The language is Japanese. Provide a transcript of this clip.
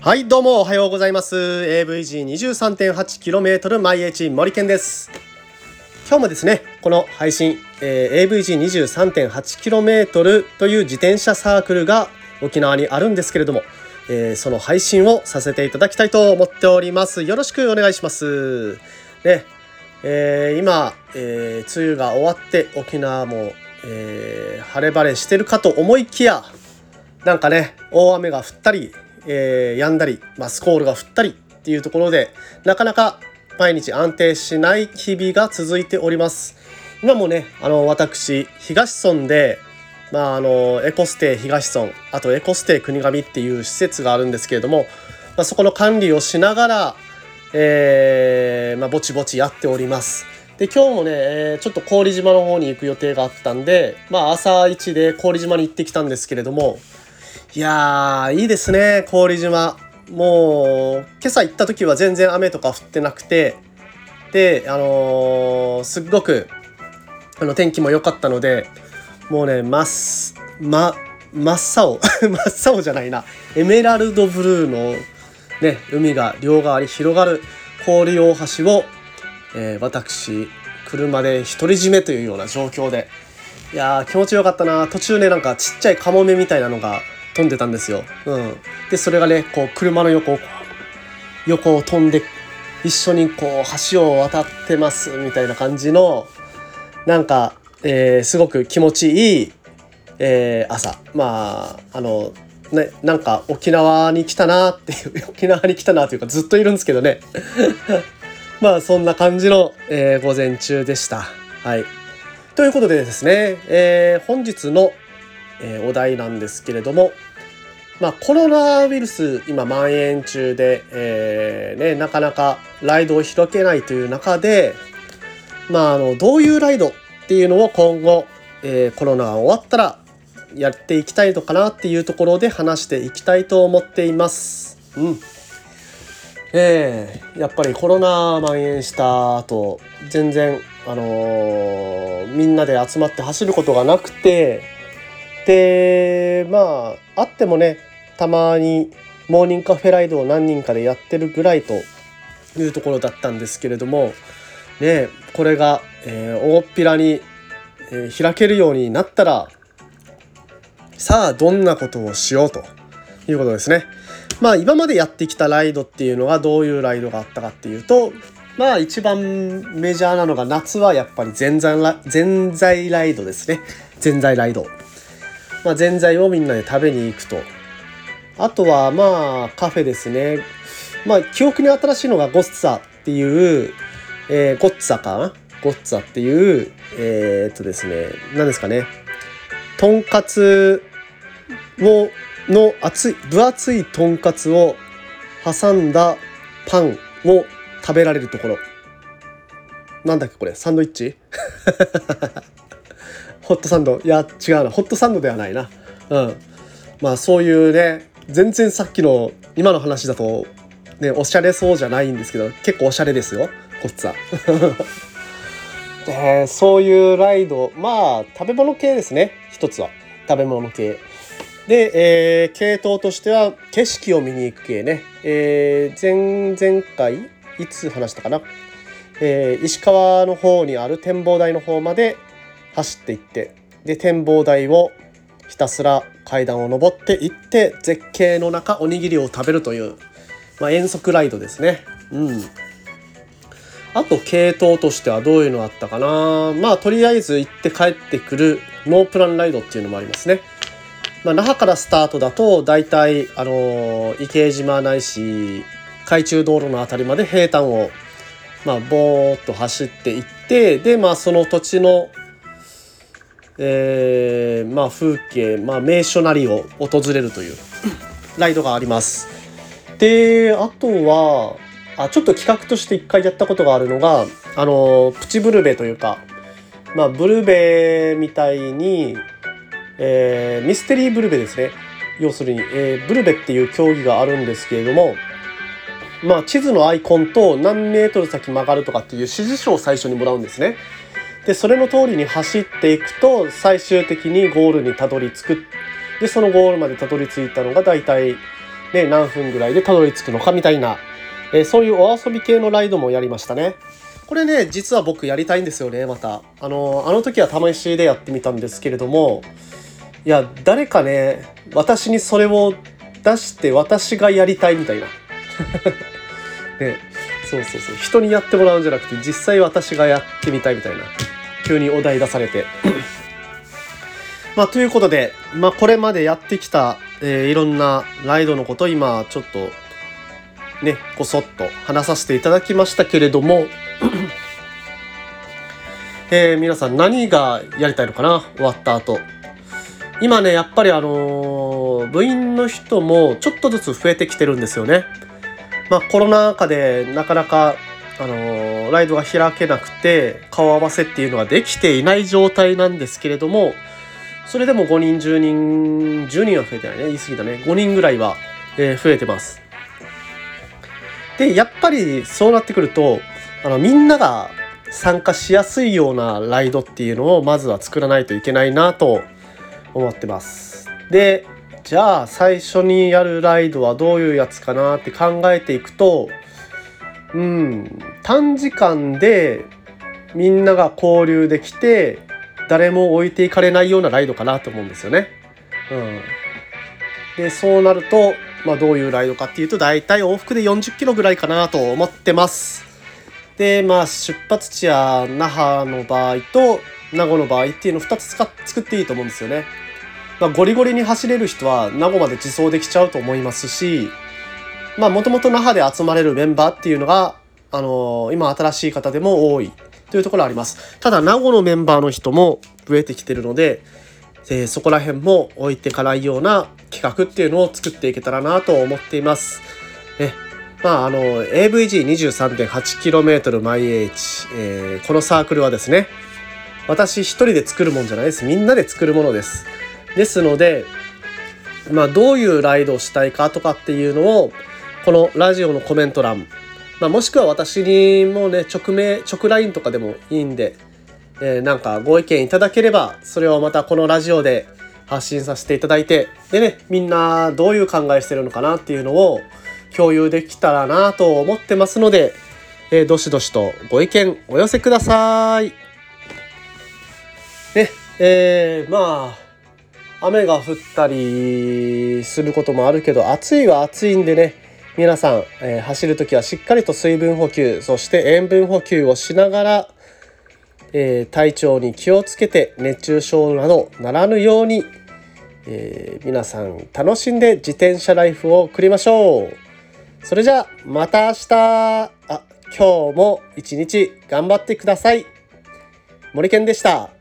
はいどうもおはようございます。AVG23.8km マイエチ森健です。今日もですねこの配信、えー、AVG23.8km という自転車サークルが沖縄にあるんですけれども、えー、その配信をさせていただきたいと思っております。よろしくお願いします。ねえー、今、えー、梅雨が終わって沖縄も、えー、晴れ晴れしてるかと思いきやなんかね大雨が降ったりえー、止んだり、まあ、スコールが降ったりっていうところでなかなか毎日安定しない日々が続いております。今もねあの私東村でまあ、あのエコステイ東村あとエコステイ国頭っていう施設があるんですけれども、まあ、そこの管理をしながら、えーまあ、ぼちぼちやっております。で今日もね、えー、ちょっと郡島の方に行く予定があったんで、まあ、朝一で郡島に行ってきたんですけれどもいやー、いいですね、郡島。もう、今朝行った時は全然雨とか降ってなくて、で、あのー、すっごく、あの、天気も良かったので、もうね、まっ、ま、真っ青 真っ青じゃないな。エメラルドブルーのね、海が両側に広がる氷大橋を、えー、私、車で独り占めというような状況で、いやー気持ちよかったな。途中ね、なんかちっちゃいカモメみたいなのが飛んでたんですよ。うん、でそれがねこう車の横を横を飛んで一緒にこう橋を渡ってますみたいな感じのなんか、えー、すごく気持ちいい、えー、朝まああのねなんか沖縄に来たなっていう沖縄に来たなというかずっといるんですけどねまあそんな感じの、えー、午前中でした。はい、ということでですね、えー、本日のえー、お題なんですけれども、まあ、コロナウイルス今蔓延中で、えーね、なかなかライドを開けないという中で、まあ、あのどういうライドっていうのを今後、えー、コロナが終わったらやっていきたいのかなっていうところで話していきたいと思っています。うんえー、やっぱりコロナ蔓延した後全然、あのー、みんなで集まって走ることがなくてでまああってもねたまにモーニングカフェライドを何人かでやってるぐらいというところだったんですけれどもねこれが、えー、大っぴらに、えー、開けるようになったらさあどんなことをしようということですね。まあ今までやってきたライドっていうのがどういうライドがあったかっていうとまあ一番メジャーなのが夏はやっぱり全在全在ライドですね。全在ライド。まあ、ぜんざいをみんなで食べに行くと。あとはまあカフェですね。まあ記憶に新しいのがゴッツァっていう、えー、ゴッツァかな？ゴッツァっていう、えー、っとですね、何ですかね？とんかつを、の厚い、分厚いとんかつを挟んだパンを食べられるところ。なんだっけこれ？サンドイッチ？ホットサンド？いや違うな。ホットサンドではないな。うん。まあそういうね全然さっきの今の話だとねおしゃれそうじゃないんですけど結構おしゃれですよこっちは。で そういうライド。まあ食べ物系ですね一つは。食べ物系。で、えー、系統としては景色を見に行く系ね、えー、前々回いつ話したかな、えー、石川の方にある展望台の方まで走っていってで展望台をひたすら階段を上っていって絶景の中おにぎりを食べるという、まあ、遠足ライドですね。うんあと系統としてはどういうのあったかな？まあとりあえず行って帰ってくるノープランライドっていうのもありますね。まあ、那覇からスタートだと大体あの池江島ないし海中道路の辺りまで平坦をまあボーっと走っていってでまあその土地のえー、まあ、風景、まあ、名所なりを訪れるというライドがあります。であとはあちょっと企画として一回やったことがあるのがあのプチブルベというか、まあ、ブルベみたいに、えー、ミステリーブルベですね要するに、えー、ブルベっていう競技があるんですけれども、まあ、地図のアイコンと何メートル先曲がるとかっていう指示書を最初にもらうんですね。でそれの通りに走っていくと最終的にゴールにたどり着くでそのゴールまでたどり着いたのが大体、ね、何分ぐらいでたどり着くのかみたいな、えー、そういうお遊び系のライドもやりましたね。これね実は僕やりたいんですよねまたあのあの時は試しでやってみたんですけれどもいや誰かね私にそれを出して私がやりたいみたいな。ねそうそうそう。人にやってもらうんじゃなくて実際私がやってみたいみたいな。急にお題出されて。まあということでまあこれまでやってきた、えー、いろんなライドのこと今ちょっとねこそっと話させていただきましたけれどもえー、皆さん何がやりたいのかな？終わった後。今ねやっぱりあの、部員の人もちょっとずつ増えてきてるんですよね。まあ、コロナ禍でなかなか、あの、ライドが開けなくて顔合わせっていうのができていない状態なんですけれどもそれでも5人10人10人は増えてないね。言い過ぎだね。5人ぐらいは、えー、増えてます。でやっぱりそうなってくるとあのみんなが参加しやすいようなライドっていうのをまずは作らないといけないなと思ってますでじゃあ最初にやるライドはどういうやつかなって考えていくとうん短時間でみんなが交流できて誰も置いていかれないようなライドかなと思うんですよね。うん、でそうなると、まあ、どういうライドかっていうと大体往復で40キロぐらいかなと思ってます。でまあ出発地や那覇の場合と名護の場合っていうのを2つ使っ作っていいと思うんですよね。まあ、ゴリゴリに走れる人は名護まで自走できちゃうと思いますし、まあ、もともと那覇で集まれるメンバーっていうのが、あのー、今新しい方でも多いというところあります。ただ、名護のメンバーの人も増えてきてるので、えー、そこら辺も置いてかないような企画っていうのを作っていけたらなと思っています。えまあ、あの、AVG23.8km 毎 H、えー、このサークルはですね、私一人で作るもんじゃないです。みんなで作るものです。ですので、まあ、どういうライドをしたいかとかっていうのをこのラジオのコメント欄、まあ、もしくは私にもね直名直 LINE とかでもいいんで、えー、なんかご意見いただければそれをまたこのラジオで発信させていただいてでねみんなどういう考えしてるのかなっていうのを共有できたらなと思ってますので、えー、どしどしとご意見お寄せください。ねえー、まあ雨が降ったりすることもあるけど暑いは暑いんでね皆さん、えー、走る時はしっかりと水分補給そして塩分補給をしながら、えー、体調に気をつけて熱中症などならぬように、えー、皆さん楽しんで自転車ライフを送りましょう。それじゃあまた明日。あ今日も一日頑張ってください。森健でした。